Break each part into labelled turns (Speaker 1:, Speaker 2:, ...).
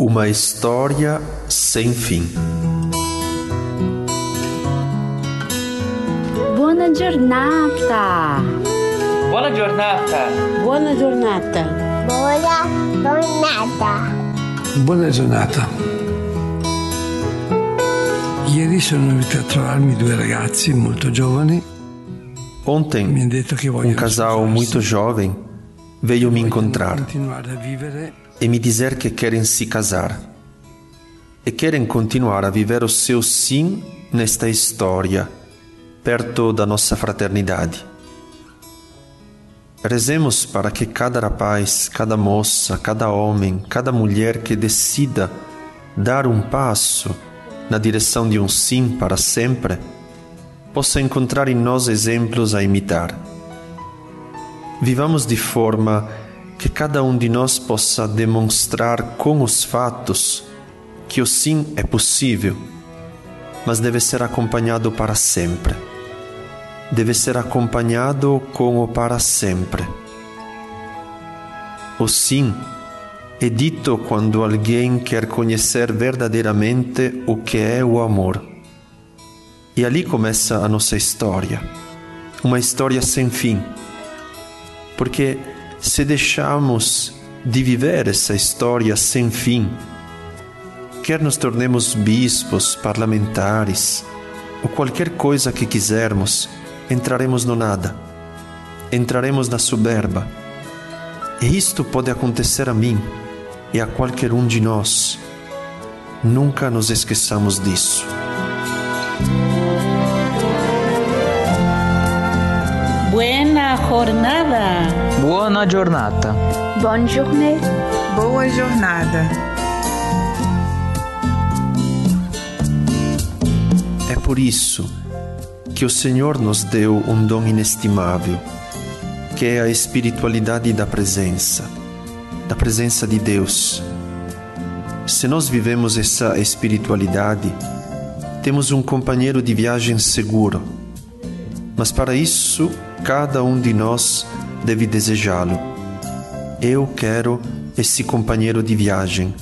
Speaker 1: Uma história sem fim.
Speaker 2: Buona giornata!
Speaker 3: Buona giornata!
Speaker 4: Buona giornata!
Speaker 5: Buona giornata!
Speaker 6: Buona giornata! Ieri sono venuti a trovarmi due ragazzi molto giovani.
Speaker 1: Ontem, um casal muito jovem veio me encontrar
Speaker 6: continuare a vivere
Speaker 1: e me dizer que querem se casar e querem continuar a viver o seu sim nesta história, perto da nossa fraternidade. Rezemos para que cada rapaz, cada moça, cada homem, cada mulher que decida dar um passo na direção de um sim para sempre, possa encontrar em nós exemplos a imitar. Vivamos de forma que cada um de nós possa demonstrar com os fatos que o sim é possível, mas deve ser acompanhado para sempre. Deve ser acompanhado com o para sempre. O sim é dito quando alguém quer conhecer verdadeiramente o que é o amor. E ali começa a nossa história, uma história sem fim porque se deixarmos de viver essa história sem fim, quer nos tornemos bispos, parlamentares ou qualquer coisa que quisermos, entraremos no nada, entraremos na soberba. E isto pode acontecer a mim e a qualquer um de nós. Nunca nos esqueçamos disso.
Speaker 4: Jornada!
Speaker 3: Buona giornata!
Speaker 2: Bonne journée!
Speaker 7: Boa jornada.
Speaker 1: É por isso que o Senhor nos deu um dom inestimável, que é a espiritualidade da presença, da presença de Deus. Se nós vivemos essa espiritualidade, temos um companheiro de viagem seguro. Mas para isso, cada um de nós deve desejá-lo. Eu quero esse companheiro de viagem.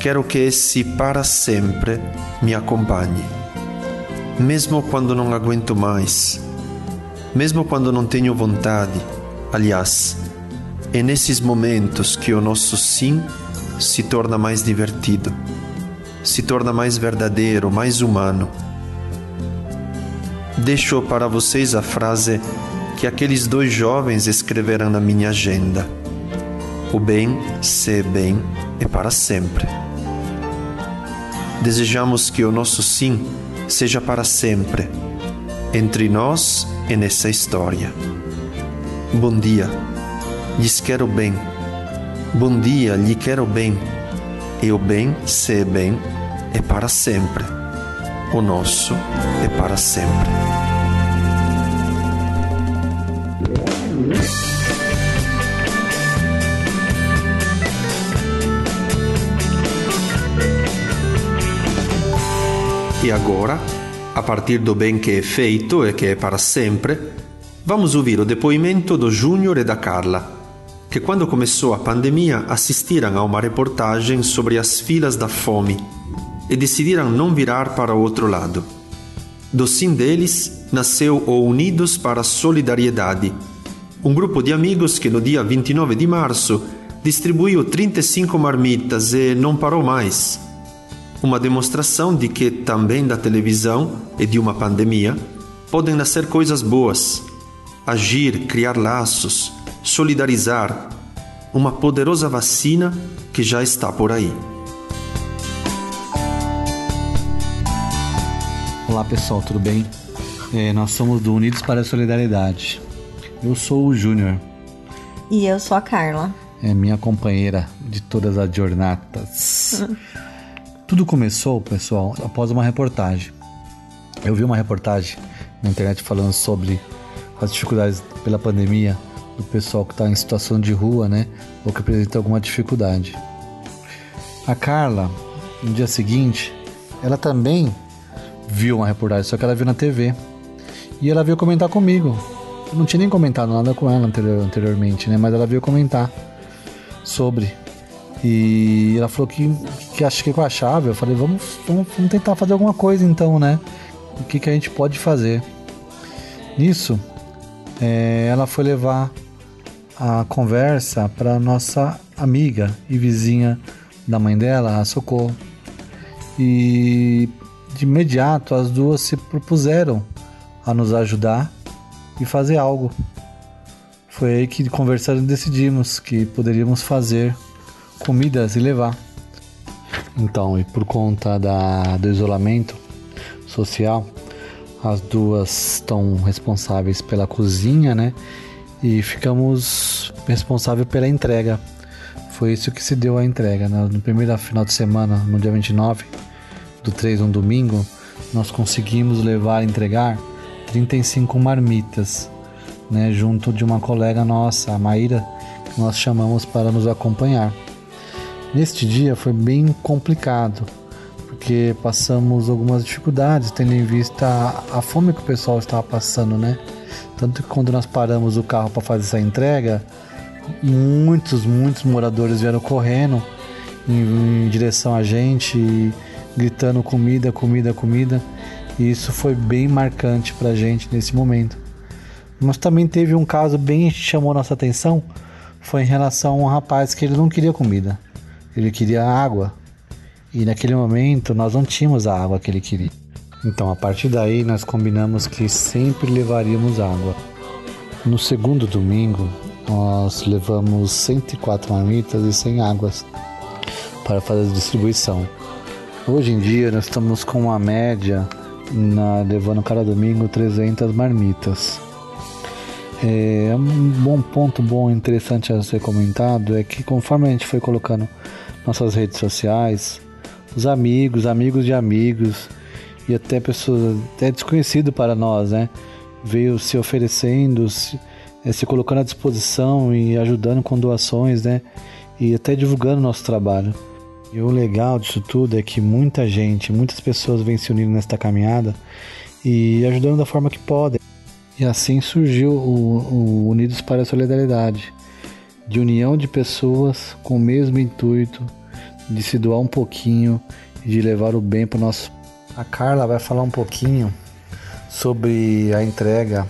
Speaker 1: Quero que esse para sempre me acompanhe. Mesmo quando não aguento mais, mesmo quando não tenho vontade. Aliás, é nesses momentos que o nosso sim se torna mais divertido, se torna mais verdadeiro, mais humano. Deixo para vocês a frase que aqueles dois jovens escreveram na minha agenda. O bem, se é bem, é para sempre. Desejamos que o nosso sim seja para sempre, entre nós e nessa história. Bom dia, lhes quero bem. Bom dia, lhe quero bem. E o bem, se é bem, é para sempre. O nosso é para sempre. E agora, a partir do bem que é feito e que é para sempre, vamos ouvir o depoimento do Júnior e da Carla, que quando começou a pandemia assistiram a uma reportagem sobre as filas da fome e decidiram não virar para o outro lado. Do sim deles nasceu o Unidos para a Solidariedade, um grupo de amigos que no dia 29 de março distribuiu 35 marmitas e não parou mais. Uma demonstração de que também da televisão e de uma pandemia podem nascer coisas boas. Agir, criar laços, solidarizar. Uma poderosa vacina que já está por aí.
Speaker 8: Olá pessoal, tudo bem? É, nós somos do Unidos para a Solidariedade. Eu sou o Júnior,
Speaker 9: E eu sou a Carla.
Speaker 8: é minha companheira de todas as jornadas. Tudo começou, pessoal, após uma reportagem. Eu vi uma reportagem na internet falando sobre as dificuldades pela pandemia do pessoal que está em situação de rua, né? Ou que apresenta alguma dificuldade. A Carla, no dia seguinte, ela também viu uma reportagem, só que ela viu na TV. E ela veio comentar comigo. Eu não tinha nem comentado nada com ela anterior- anteriormente, né? Mas ela veio comentar sobre. E ela falou que, que acho que com a chave. Eu falei, vamos, vamos, vamos tentar fazer alguma coisa então, né? O que, que a gente pode fazer? Nisso, é, ela foi levar a conversa para nossa amiga e vizinha da mãe dela, a Socorro. E de imediato as duas se propuseram a nos ajudar e fazer algo. Foi aí que conversando decidimos que poderíamos fazer comidas e levar. Então, e por conta da, do isolamento social, as duas estão responsáveis pela cozinha, né? E ficamos responsáveis pela entrega. Foi isso que se deu a entrega. Né? No primeiro final de semana, no dia 29 do 3, um domingo, nós conseguimos levar, entregar 35 marmitas, né? Junto de uma colega nossa, a Maíra, que nós chamamos para nos acompanhar. Neste dia foi bem complicado, porque passamos algumas dificuldades, tendo em vista a, a fome que o pessoal estava passando, né? Tanto que quando nós paramos o carro para fazer essa entrega, muitos, muitos moradores vieram correndo em, em direção a gente, gritando comida, comida, comida. E isso foi bem marcante para a gente nesse momento. Mas também teve um caso bem que chamou nossa atenção, foi em relação a um rapaz que ele não queria comida ele queria água. E naquele momento nós não tínhamos a água que ele queria. Então a partir daí nós combinamos que sempre levaríamos água. No segundo domingo nós levamos 104 marmitas e 100 águas para fazer a distribuição. Hoje em dia nós estamos com uma média na, levando cada domingo 300 marmitas. É, um bom ponto bom interessante a ser comentado é que conforme a gente foi colocando nossas redes sociais, os amigos, amigos de amigos e até pessoas até desconhecido para nós, né? Veio se oferecendo, se, é, se colocando à disposição e ajudando com doações, né? E até divulgando nosso trabalho. E o legal disso tudo é que muita gente, muitas pessoas vêm se unindo nesta caminhada e ajudando da forma que podem. E assim surgiu o, o Unidos para a Solidariedade, de união de pessoas com o mesmo intuito de se doar um pouquinho e de levar o bem para o nosso. A Carla vai falar um pouquinho sobre a entrega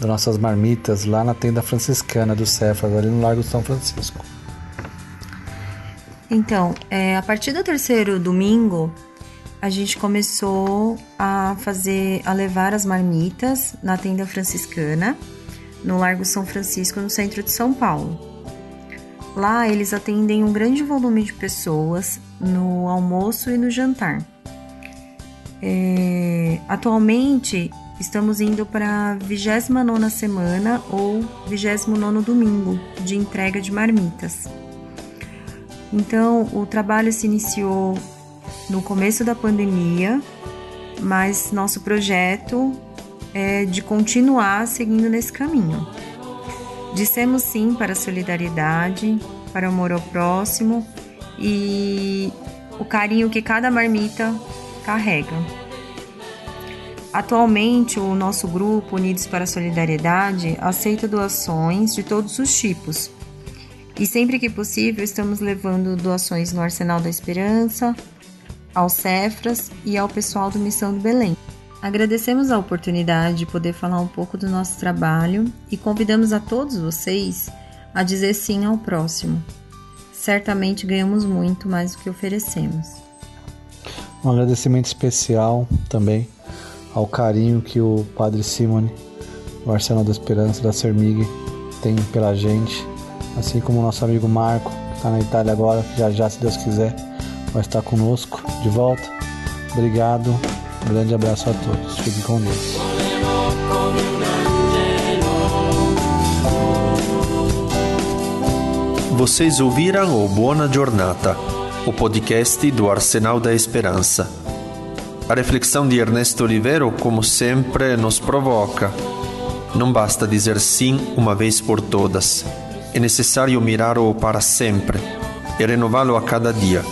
Speaker 8: das nossas marmitas lá na tenda franciscana do Cefas, ali no Largo São Francisco.
Speaker 9: Então, é, a partir do terceiro domingo, a gente começou a fazer, a levar as marmitas na tenda franciscana, no Largo São Francisco, no centro de São Paulo. Lá eles atendem um grande volume de pessoas no almoço e no jantar. É, atualmente estamos indo para a 29 semana ou 29 domingo de entrega de marmitas. Então, o trabalho se iniciou no começo da pandemia, mas nosso projeto é de continuar seguindo nesse caminho. Dissemos sim para a solidariedade, para o amor ao próximo e o carinho que cada marmita carrega. Atualmente, o nosso grupo Unidos para a Solidariedade aceita doações de todos os tipos. E sempre que possível, estamos levando doações no Arsenal da Esperança, ao Cefras e ao pessoal do Missão do Belém. Agradecemos a oportunidade de poder falar um pouco do nosso trabalho e convidamos a todos vocês a dizer sim ao próximo. Certamente ganhamos muito mais do que oferecemos.
Speaker 8: Um agradecimento especial também ao carinho que o Padre Simone, o Arsenal da Esperança da Sermig, tem pela gente, assim como o nosso amigo Marco, que está na Itália agora, que já já, se Deus quiser, vai estar conosco de volta. Obrigado um grande abraço a todos. Fiquem com Deus.
Speaker 1: Vocês ouviram o Buona Giornata, o podcast do Arsenal da Esperança. A reflexão de Ernesto Olivero, como sempre, nos provoca. Não basta dizer sim uma vez por todas. É necessário mirar-o para sempre e renová-lo a cada dia.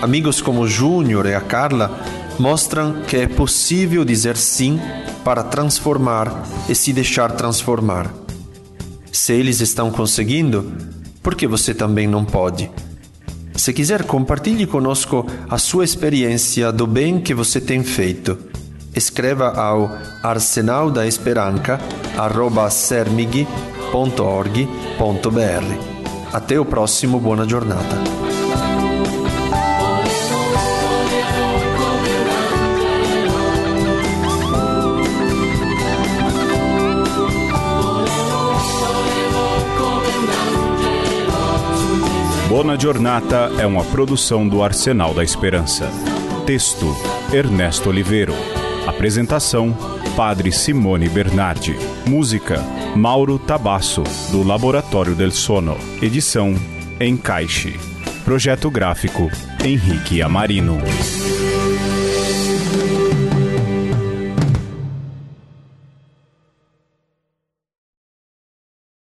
Speaker 1: Amigos como Júnior e a Carla mostram que é possível dizer sim para transformar e se deixar transformar. Se eles estão conseguindo, por que você também não pode? Se quiser, compartilhe conosco a sua experiência do bem que você tem feito. Escreva ao arsenal da esperança sermig.org.br. Até o próximo Buona Giornata.
Speaker 10: Bona Giornata é uma produção do Arsenal da Esperança. Texto: Ernesto Oliveiro. Apresentação: Padre Simone Bernardi. Música: Mauro Tabasso, do Laboratório del Sono. Edição: Encaixe. Projeto gráfico: Henrique Amarino.